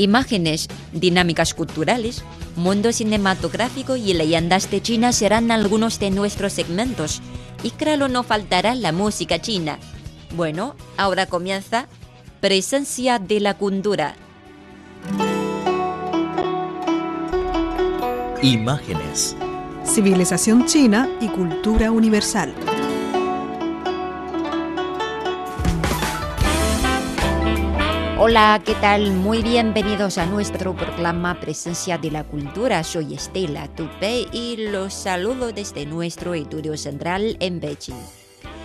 Imágenes, dinámicas culturales, mundo cinematográfico y leyendas de China serán algunos de nuestros segmentos. Y claro, no faltará la música china. Bueno, ahora comienza Presencia de la cultura. Imágenes. Civilización china y cultura universal. Hola, ¿qué tal? Muy bienvenidos a nuestro programa Presencia de la Cultura. Soy Estela Tupe y los saludo desde nuestro estudio central en Beijing.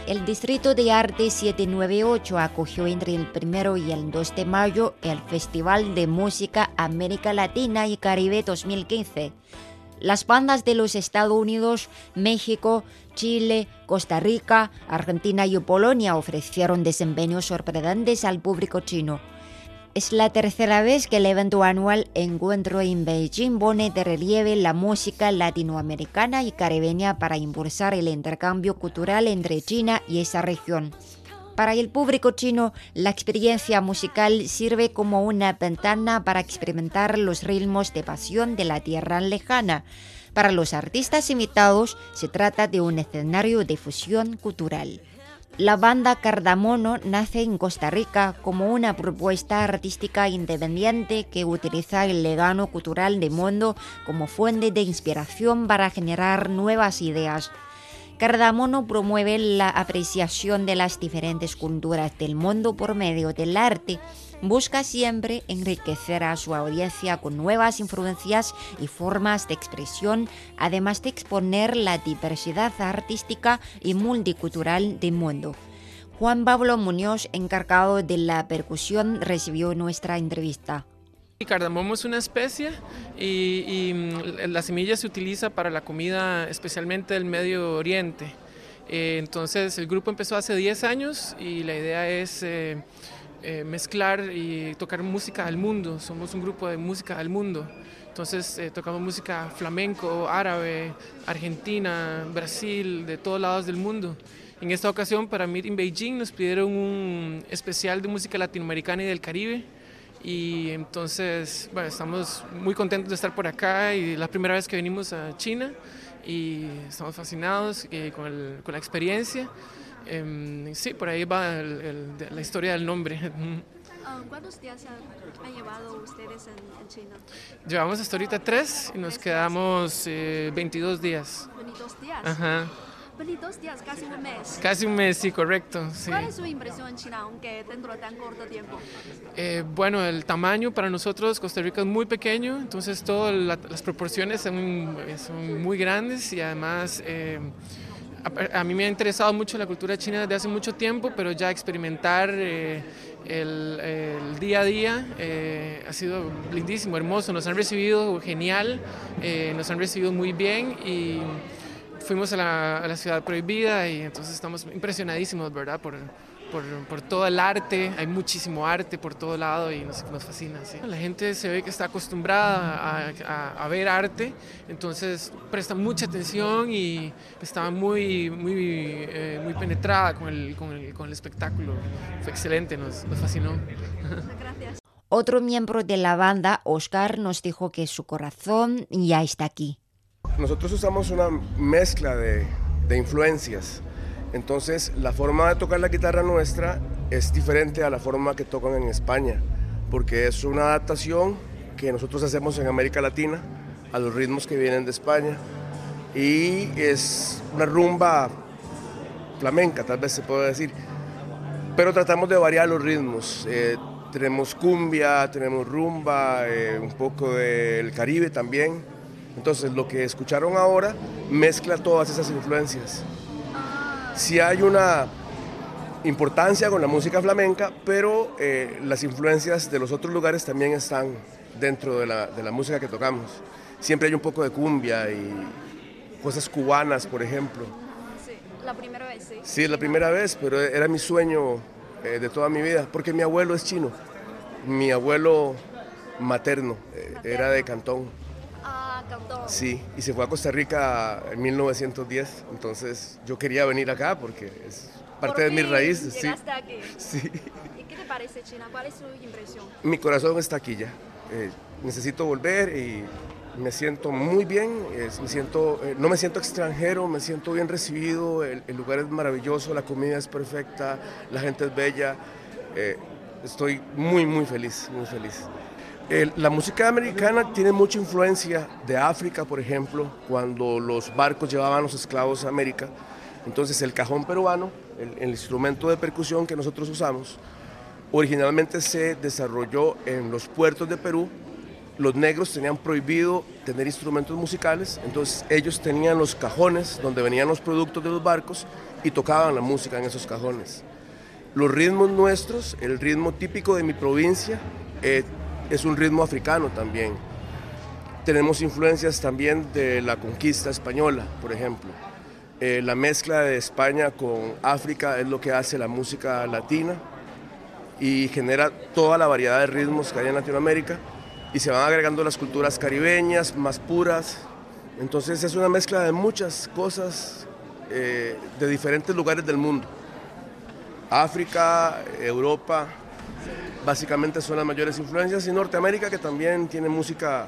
El Distrito de Arte 798 acogió entre el 1 y el 2 de mayo el Festival de Música América Latina y Caribe 2015. Las bandas de los Estados Unidos, México, Chile, Costa Rica, Argentina y Polonia ofrecieron desempeños sorprendentes al público chino. Es la tercera vez que el evento anual Encuentro en Beijing pone de relieve la música latinoamericana y caribeña para impulsar el intercambio cultural entre China y esa región. Para el público chino, la experiencia musical sirve como una ventana para experimentar los ritmos de pasión de la tierra lejana. Para los artistas invitados, se trata de un escenario de fusión cultural. La banda Cardamono nace en Costa Rica como una propuesta artística independiente que utiliza el legado cultural de mundo como fuente de inspiración para generar nuevas ideas. Cardamono promueve la apreciación de las diferentes culturas del mundo por medio del arte. Busca siempre enriquecer a su audiencia con nuevas influencias y formas de expresión, además de exponer la diversidad artística y multicultural del mundo. Juan Pablo Muñoz, encargado de la percusión, recibió nuestra entrevista. El cardamomo es una especie y, mm, la semilla se utiliza para la comida especialmente del Medio Oriente. Eh, entonces el grupo empezó hace 10 años y la idea es eh, eh, mezclar y tocar música al mundo. Somos un grupo de música al mundo. Entonces tocamos música flamenco, árabe, argentina, Brasil, de todos lados del mundo. En esta ocasión para Meet in Beijing nos pidieron un especial de música latinoamericana y del Caribe y entonces, bueno, estamos muy contentos de estar por acá y la primera vez que venimos a China y estamos fascinados eh, con, con, la experiencia. Eh, sí, por ahí va la historia del nombre. Ah, ¿Cuántos días han, llevado ustedes en, China? Llevamos hasta ahorita tres y nos quedamos eh, 22 días. 22 días. Ajá. 22 días, casi un mes. Casi un mes, sí, correcto. ¿Cuál es su impresión en China, aunque dentro de tan corto tiempo? Eh, bueno, el tamaño para nosotros, Costa Rica es muy pequeño, entonces todas las proporciones son, son, muy grandes y además... Eh, a, mí me ha interesado mucho la cultura china desde hace mucho tiempo, pero ya experimentar eh, el, día a día ha sido lindísimo, hermoso. Nos han recibido genial, nos han recibido muy bien y fuimos a la, ciudad prohibida y entonces estamos impresionadísimos, ¿verdad? Por, por, todo el arte, hay muchísimo arte por todo lado y nos, nos fascina. ¿sí? La gente se ve que está acostumbrada a, ver arte, entonces presta mucha atención y está muy, muy, eh, muy penetrada con el, con, el, con el, espectáculo. Fue excelente, nos, nos fascinó. Gracias. Otro miembro de la banda, Oscar, nos dijo que su corazón ya está aquí. Nosotros usamos una mezcla de, influencias. Entonces, la forma de tocar la guitarra nuestra es diferente a la forma que tocan en España, porque es una adaptación que nosotros hacemos en América Latina a los ritmos que vienen de España. Y es una rumba flamenca, tal vez se puede decir. Pero tratamos de variar los ritmos. Eh, tenemos cumbia, tenemos rumba, eh, un poco del Caribe también entonces lo que escucharon ahora mezcla todas esas influencias. Si hay una importancia con la música flamenca, pero eh, las influencias de los otros lugares también están dentro de la, música que tocamos. Siempre hay un poco de cumbia y cosas cubanas, por ejemplo. Sí, la primera vez, sí. Sí, la primera vez, pero era mi sueño eh, de toda mi vida, porque mi abuelo es chino. Mi abuelo materno eh, era de Cantón. Ah, Cantón. Sí, y se fue a Costa Rica en 1910, entonces yo quería venir acá porque es parte de mis raíces. Sí. aquí. sí. ¿Y qué te parece China? ¿Cuál es tu impresión? Mi corazón está aquí ya. Eh, necesito volver y me siento muy bien, me siento, eh, no me siento extranjero, me siento bien recibido, el, el lugar es maravilloso, la comida es perfecta, la gente es bella. eh, estoy muy, muy feliz, muy feliz. El- la música americana tiene mucha influencia de África, por ejemplo, cuando los barcos llevaban los esclavos a América. Entonces el cajón peruano, el, el instrumento de percusión que nosotros usamos, originalmente se desarrolló en los puertos de Perú. Los negros tenían prohibido tener instrumentos musicales, entonces ellos tenían los cajones donde venían los productos de los barcos y tocaban la música en esos cajones. Los ritmos nuestros, el ritmo típico de mi provincia, eh, es un ritmo africano también. Tenemos influencias también de la conquista española, por ejemplo. Eh, la mezcla de España con África es lo que hace la música latina y genera toda la variedad de ritmos que hay en Latinoamérica y se van agregando las culturas caribeñas más puras. Entonces es una mezcla de muchas cosas eh, de diferentes lugares del mundo. África, Europa, básicamente son las mayores influencias y Norteamérica que también tiene música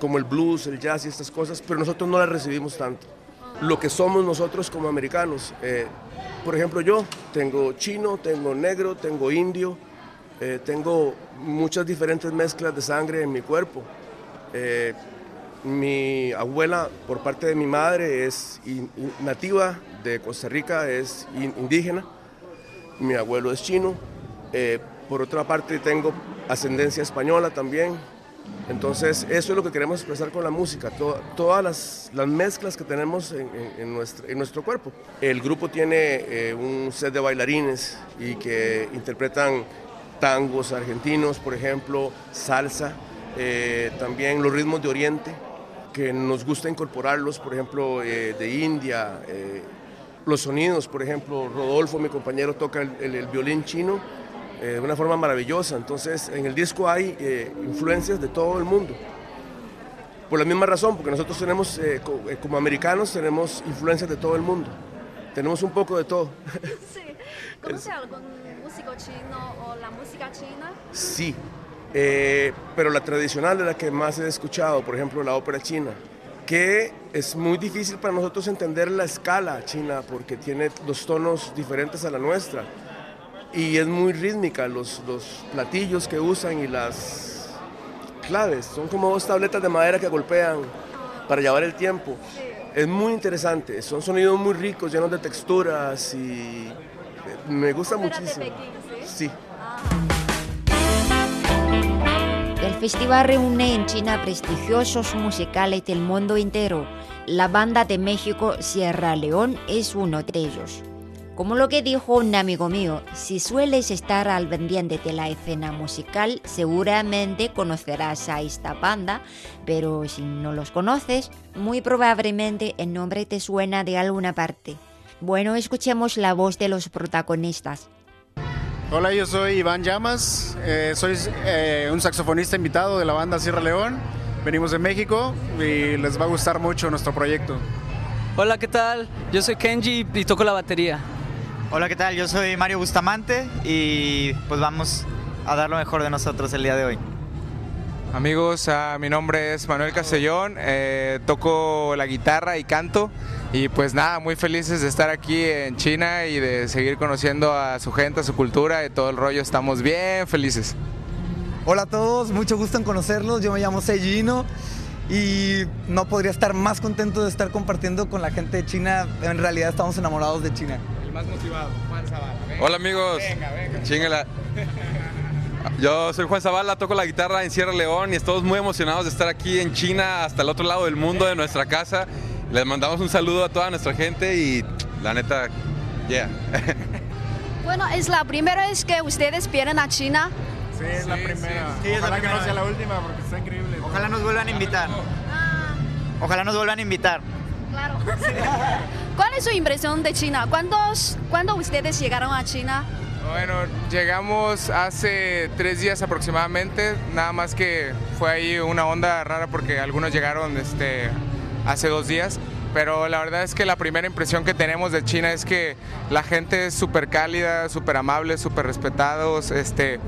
como el blues, el jazz y estas cosas, pero nosotros no las recibimos tanto. Lo que somos nosotros como americanos, eh, por ejemplo yo tengo chino, tengo negro, tengo indio, eh, tengo muchas diferentes mezclas de sangre en mi cuerpo. Eh, mi abuela, por parte de mi madre, es nativa de Costa Rica, es in- indígena. Mi abuelo es chino. Por otra parte, tengo ascendencia española también. Entonces, eso es lo que queremos expresar con la música, to- todas las, las mezclas que tenemos en, en- en nuestro, cuerpo. El grupo tiene eh, un set de bailarines y que interpretan tangos argentinos, por ejemplo, salsa, eh, también los ritmos de Oriente, que nos gusta incorporarlos, por ejemplo, eh, de India, eh, los sonidos, por ejemplo, Rodolfo, mi compañero, toca el violín chino eh, de una forma maravillosa. Entonces, en el disco hay eh, influencias de todo el mundo. Por la misma razón, porque nosotros tenemos, eh, co- como americanos, tenemos influencias de todo el mundo. Tenemos un poco de todo. Sí. ¿Conoce algún músico chino o la música china? Sí, pero la tradicional es la que más he escuchado, por ejemplo, la ópera china, que es muy difícil para nosotros entender la escala china porque tiene los tonos diferentes a la nuestra y es muy rítmica, los, los platillos que usan y las claves, son como dos tabletas de madera que golpean para llevar el tiempo. Es muy interesante, son sonidos muy ricos, llenos de texturas y eh, me gusta muchísimo. Pekín, ¿sí? Sí. El festival reúne en China prestigiosos musicales del mundo entero. La banda de México Sierra León es uno de ellos. Como lo que dijo un amigo mío, si sueles estar al pendiente de la escena musical, seguramente conocerás a esta banda, pero si no los conoces, muy probablemente el nombre te suena de alguna parte. Bueno, escuchemos la voz de los protagonistas. Hola, yo soy Iván Llamas, eh, soy eh, un saxofonista invitado de la banda Sierra León. Venimos de México y les va a gustar mucho nuestro proyecto. Hola, ¿qué tal? Yo soy Kenji y toco la batería. Hola, ¿qué tal? Yo soy Mario Bustamante y pues vamos a dar lo mejor de nosotros el día de hoy. Amigos, ah, mi nombre es Manuel Castellón, eh, toco la guitarra y canto y pues nada, muy felices de estar aquí en China y de seguir conociendo a su gente, a su cultura y todo el rollo, estamos bien felices. Hola a todos, mucho gusto en conocerlos. Yo me llamo Seijino y no podría estar más contento de estar compartiendo con la gente de China. En realidad estamos enamorados de China. Más motivado, Juan Zavala. Hola amigos, Chíngala. Yo soy Juan Zavala, toco la guitarra en Sierra León y estamos muy emocionados de estar aquí en China, hasta el otro lado del mundo, de nuestra casa. Les mandamos un saludo a toda nuestra gente y la neta, yeah. Bueno, es la primera vez que ustedes vienen a China. Sí, es la primera. Sí, es la Ojalá que no sea la última porque está increíble. Ojalá nos vuelvan a invitar. Ojalá nos vuelvan a invitar. Claro. ¿Cuál es su impresión de China? ¿Cuántos, ¿Cuándo ustedes llegaron a China? Bueno, llegamos hace tres días aproximadamente, nada más que fue ahí una onda rara porque algunos llegaron este, hace dos días, pero la verdad es que la primera impresión que tenemos de China es que la gente es súper cálida, súper amable, súper respetados, este,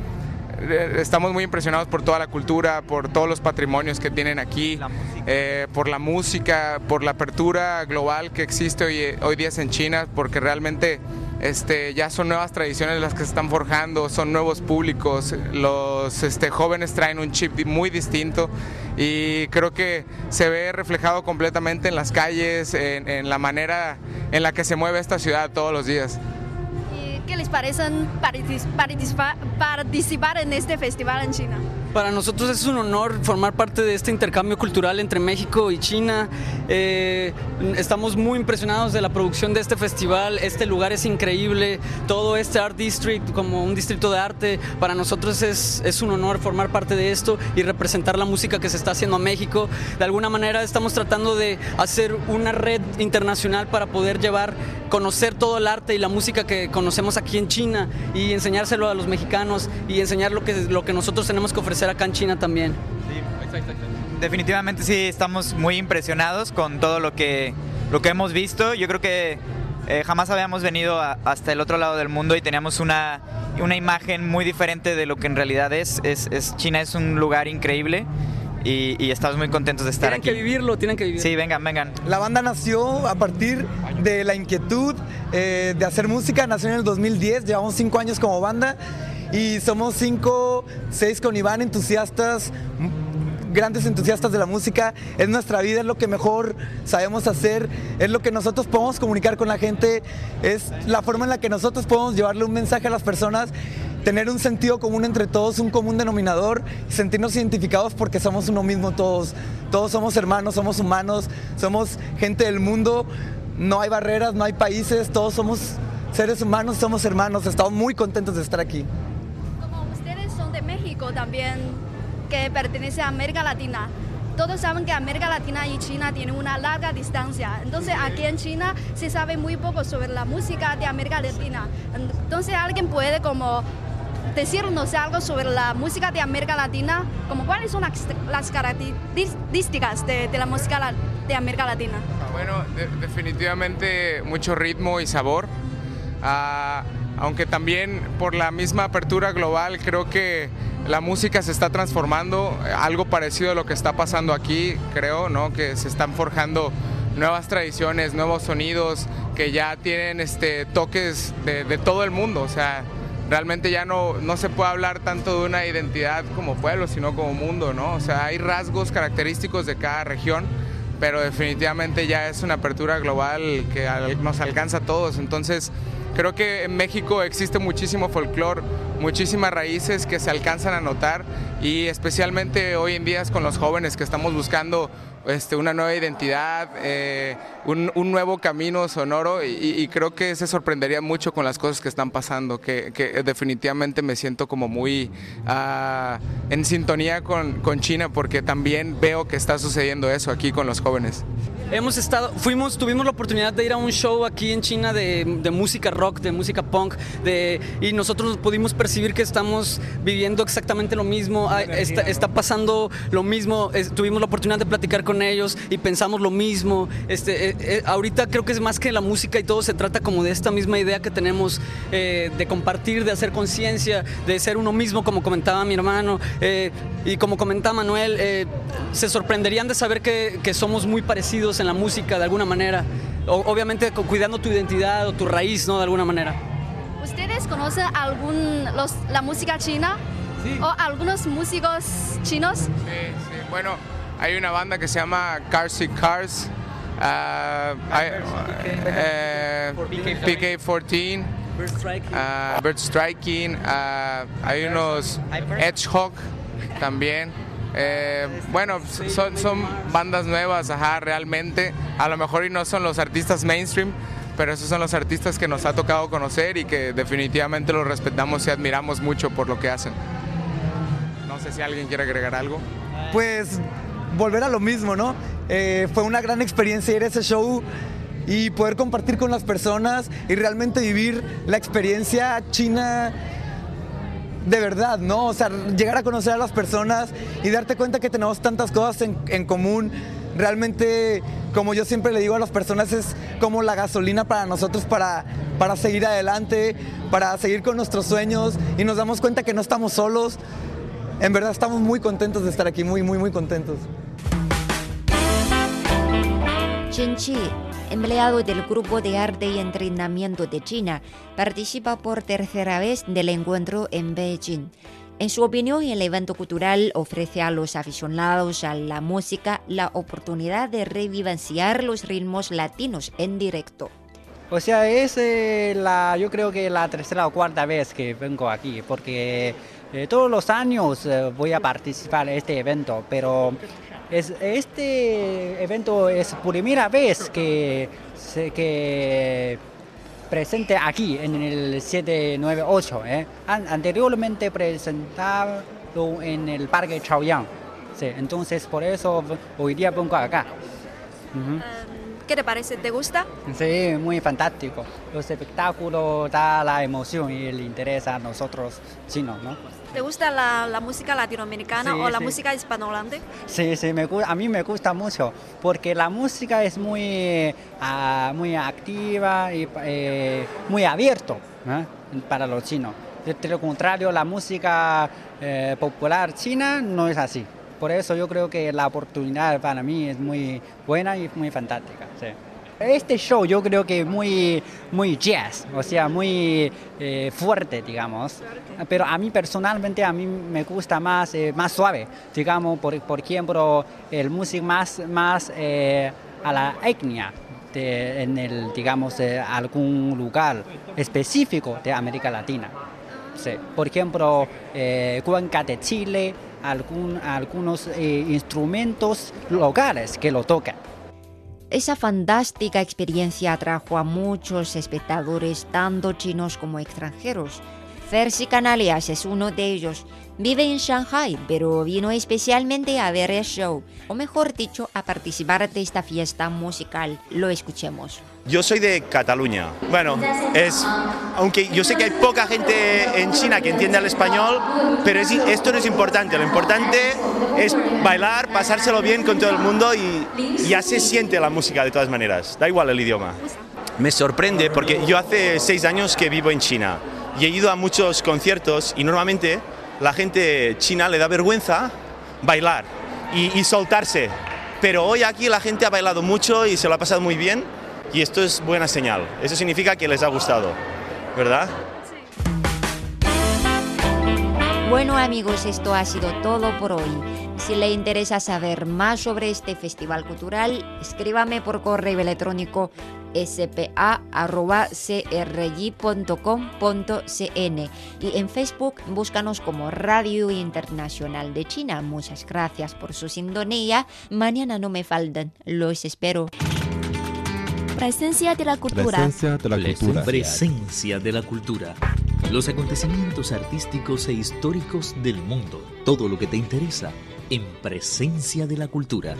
estamos muy impresionados por toda la cultura, por todos los patrimonios que tienen aquí, eh, por la música, por la apertura global que existe hoy, hoy día en China, porque realmente este, ya son nuevas tradiciones las que se están forjando, son nuevos públicos, los este, jóvenes traen un chip muy distinto y creo que se ve reflejado completamente en las calles, en, en la manera en la que se mueve esta ciudad todos los días. ¿Y qué les parece participar, participar en este festival en China? Para nosotros es un honor formar parte de este intercambio cultural entre México y China. Eh, estamos muy impresionados de la producción de este festival. Este lugar es increíble. Todo este Art District como un distrito de arte. Para nosotros es, es un honor formar parte de esto y representar la música que se está haciendo a México. De alguna manera estamos tratando de hacer una red internacional para poder llevar, conocer todo el arte y la música que conocemos aquí en China y enseñárselo a los mexicanos y enseñar lo que, lo que nosotros tenemos que ofrecer acá en China también. Definitivamente sí, estamos muy impresionados con todo lo que, lo que hemos visto. Yo creo que eh, jamás habíamos venido hasta el otro lado del mundo y teníamos una, una imagen muy diferente de lo que en realidad es. Es, es China es un lugar increíble. Y, y, estamos muy contentos de estar tienen aquí. Tienen que vivirlo, tienen que vivirlo. Sí, vengan, vengan. La banda nació a partir de la inquietud eh, de hacer música, nació en el 2010, llevamos cinco años como banda y somos cinco, seis con Iván, entusiastas, grandes entusiastas de la música, es nuestra vida, es lo que mejor sabemos hacer, es lo que nosotros podemos comunicar con la gente, es la forma en la que nosotros podemos llevarle un mensaje a las personas, tener un sentido común entre todos, un común denominador, sentirnos identificados porque somos uno mismo todos, todos somos hermanos, somos humanos, somos gente del mundo, no hay barreras, no hay países, todos somos seres humanos, somos hermanos, estamos muy contentos de estar aquí. Como ustedes son de México también, que pertenece a América Latina. Todos saben que América Latina y China tienen una larga distancia. Entonces aquí en China se sabe muy poco sobre la música de América Latina. Entonces alguien puede como decirnos algo sobre la música de América Latina, como cuáles son las, características de, de, la música de América Latina. Bueno, de, definitivamente mucho ritmo y sabor. Uh, aunque también por la misma apertura global creo que la música se está transformando, algo parecido a lo que está pasando aquí, creo, ¿no? Que se están forjando nuevas tradiciones, nuevos sonidos que ya tienen este, toques de, de todo el mundo, o sea, realmente ya no, no se puede hablar tanto de una identidad como pueblo, sino como mundo, ¿no? O sea, hay rasgos característicos de cada región, pero definitivamente ya es una apertura global que nos alcanza a todos, entonces creo que en México existe muchísimo folclore, muchísimas raíces que se alcanzan a notar y especialmente hoy en día con los jóvenes que estamos buscando este, una nueva identidad, eh, un, un, nuevo camino sonoro y, y, creo que se sorprendería mucho con las cosas que están pasando, que, que definitivamente me siento como muy uh, en sintonía con, con China porque también veo que está sucediendo eso aquí con los jóvenes. Hemos estado, fuimos, tuvimos la oportunidad de ir a un show aquí en China de, de música rock, de música punk, de, y nosotros pudimos percibir que estamos viviendo exactamente lo mismo, está, está pasando lo mismo, es, tuvimos la oportunidad de platicar con ellos y pensamos lo mismo. Este, eh, eh, ahorita creo que es más que la música y todo se trata como de esta misma idea que tenemos eh, de compartir, de hacer conciencia, de ser uno mismo, como comentaba mi hermano, eh, y como comentaba Manuel, se sorprenderían de saber que, que somos muy parecidos en la música de alguna manera. O, obviamente cuidando tu identidad o tu raíz, ¿no? De alguna manera. ¿Ustedes conocen algún, los, la música china? Sí. ¿O algunos músicos chinos? Sí, sí. Bueno, hay una banda que se llama Cars Cars. Hay, uh, PK-14. Bird Striking. Uh, Bird Striking. hay unos Hedgehog también. Eh, bueno, son, son bandas nuevas, realmente. A lo mejor y no son los artistas mainstream, pero esos son los artistas que nos ha tocado conocer y que definitivamente los respetamos y admiramos mucho por lo que hacen. No sé si alguien quiere agregar algo. Pues volver a lo mismo, ¿no? Eh, fue una gran experiencia ir a ese show y poder compartir con las personas y realmente vivir la experiencia china de verdad, ¿no? O sea, llegar a conocer a las personas y darte cuenta que tenemos tantas cosas en, en común. Realmente, como yo siempre le digo a las personas, es como la gasolina para nosotros para, para seguir adelante, para seguir con nuestros sueños y nos damos cuenta que no estamos solos. En verdad estamos muy contentos de estar aquí, muy, muy, muy contentos. Chen Chi, empleado del Grupo de Arte y Entrenamiento de China, participa por tercera vez del encuentro en Beijing. En su opinión, el evento cultural ofrece a los aficionados a la música la oportunidad de revivenciar los ritmos latinos en directo. O sea, es eh, la, yo creo que la tercera o cuarta vez que vengo aquí, porque eh, todos los años eh, voy a participar en este evento, pero es, este evento es primera vez que, se, que presente aquí en el 798. ¿eh? An anteriormente presentado en el Parque Chaoyang. Sí, entonces por eso hoy día pongo acá. Uh -huh. ¿Qué te parece? ¿Te gusta? Sí, muy fantástico. Los espectáculos da la emoción y el interés a nosotros chinos, ¿no? ¿Te gusta la, la música latinoamericana Sí, o la sí. música hispanohablante? Sí, sí, me, a mí me gusta mucho porque la música es muy, ah, muy activa y eh, muy abierto ¿eh? para los chinos. De de lo contrario, la música eh, popular china no es así. Por eso yo creo que la oportunidad para mí es muy buena y muy fantástica. sí. Este show yo creo que muy, muy jazz, o sea, muy eh, fuerte, digamos. Pero a mí personalmente, a mí me gusta más, eh, más suave. Digamos, por, por ejemplo, el música más, más eh, a la etnia. de- en el, digamos, algún lugar específico de América Latina. Sí. Por ejemplo, Cuenca de Chile, algún, algunos instrumentos locales que lo tocan. Esa fantástica experiencia atrajo a muchos espectadores, tanto chinos como extranjeros. Fersi Canalias es uno de ellos. Vive en Shanghai, pero vino especialmente a ver el show, o mejor dicho, a participar de esta fiesta musical. Lo escuchemos. Yo soy de Cataluña. Bueno, es, aunque yo sé que hay poca gente en China que entiende el español, pero es- esto no es importante. Lo importante es bailar, pasárselo bien con todo el mundo y ya se siente la música de todas maneras. Da igual el idioma. Me sorprende porque yo hace seis años que vivo en China y he ido a muchos conciertos y normalmente la gente china le da vergüenza bailar y, y soltarse. Pero hoy aquí la gente ha bailado mucho y se lo ha pasado muy bien y esto es buena señal. Eso significa que les ha gustado, ¿verdad? Bueno amigos, esto ha sido todo por hoy. Si le interesa saber más sobre este festival cultural, escríbame por correo electrónico spa.crj.com.cn y en Facebook búscanos como Radio Internacional de China. Muchas gracias por su sintonía. Mañana no me faltan. Los espero. Presencia de la cultura. Presencia de la cultura. Presencia de la cultura. Los acontecimientos artísticos e históricos del mundo. Todo lo que te interesa en Presencia de la cultura.